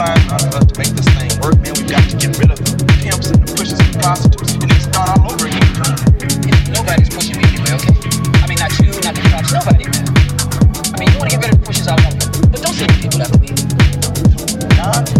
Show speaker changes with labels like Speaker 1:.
Speaker 1: realize not enough to make this thing work, man, we've got to get rid of the pimps and the pushers and the prostitutes and then start all over again.
Speaker 2: Nobody's pushing me anyway, okay? I mean, not you, not the cops, nobody, man. I mean, you want to get rid of the pushers, I want them. But don't send people after me.
Speaker 1: None.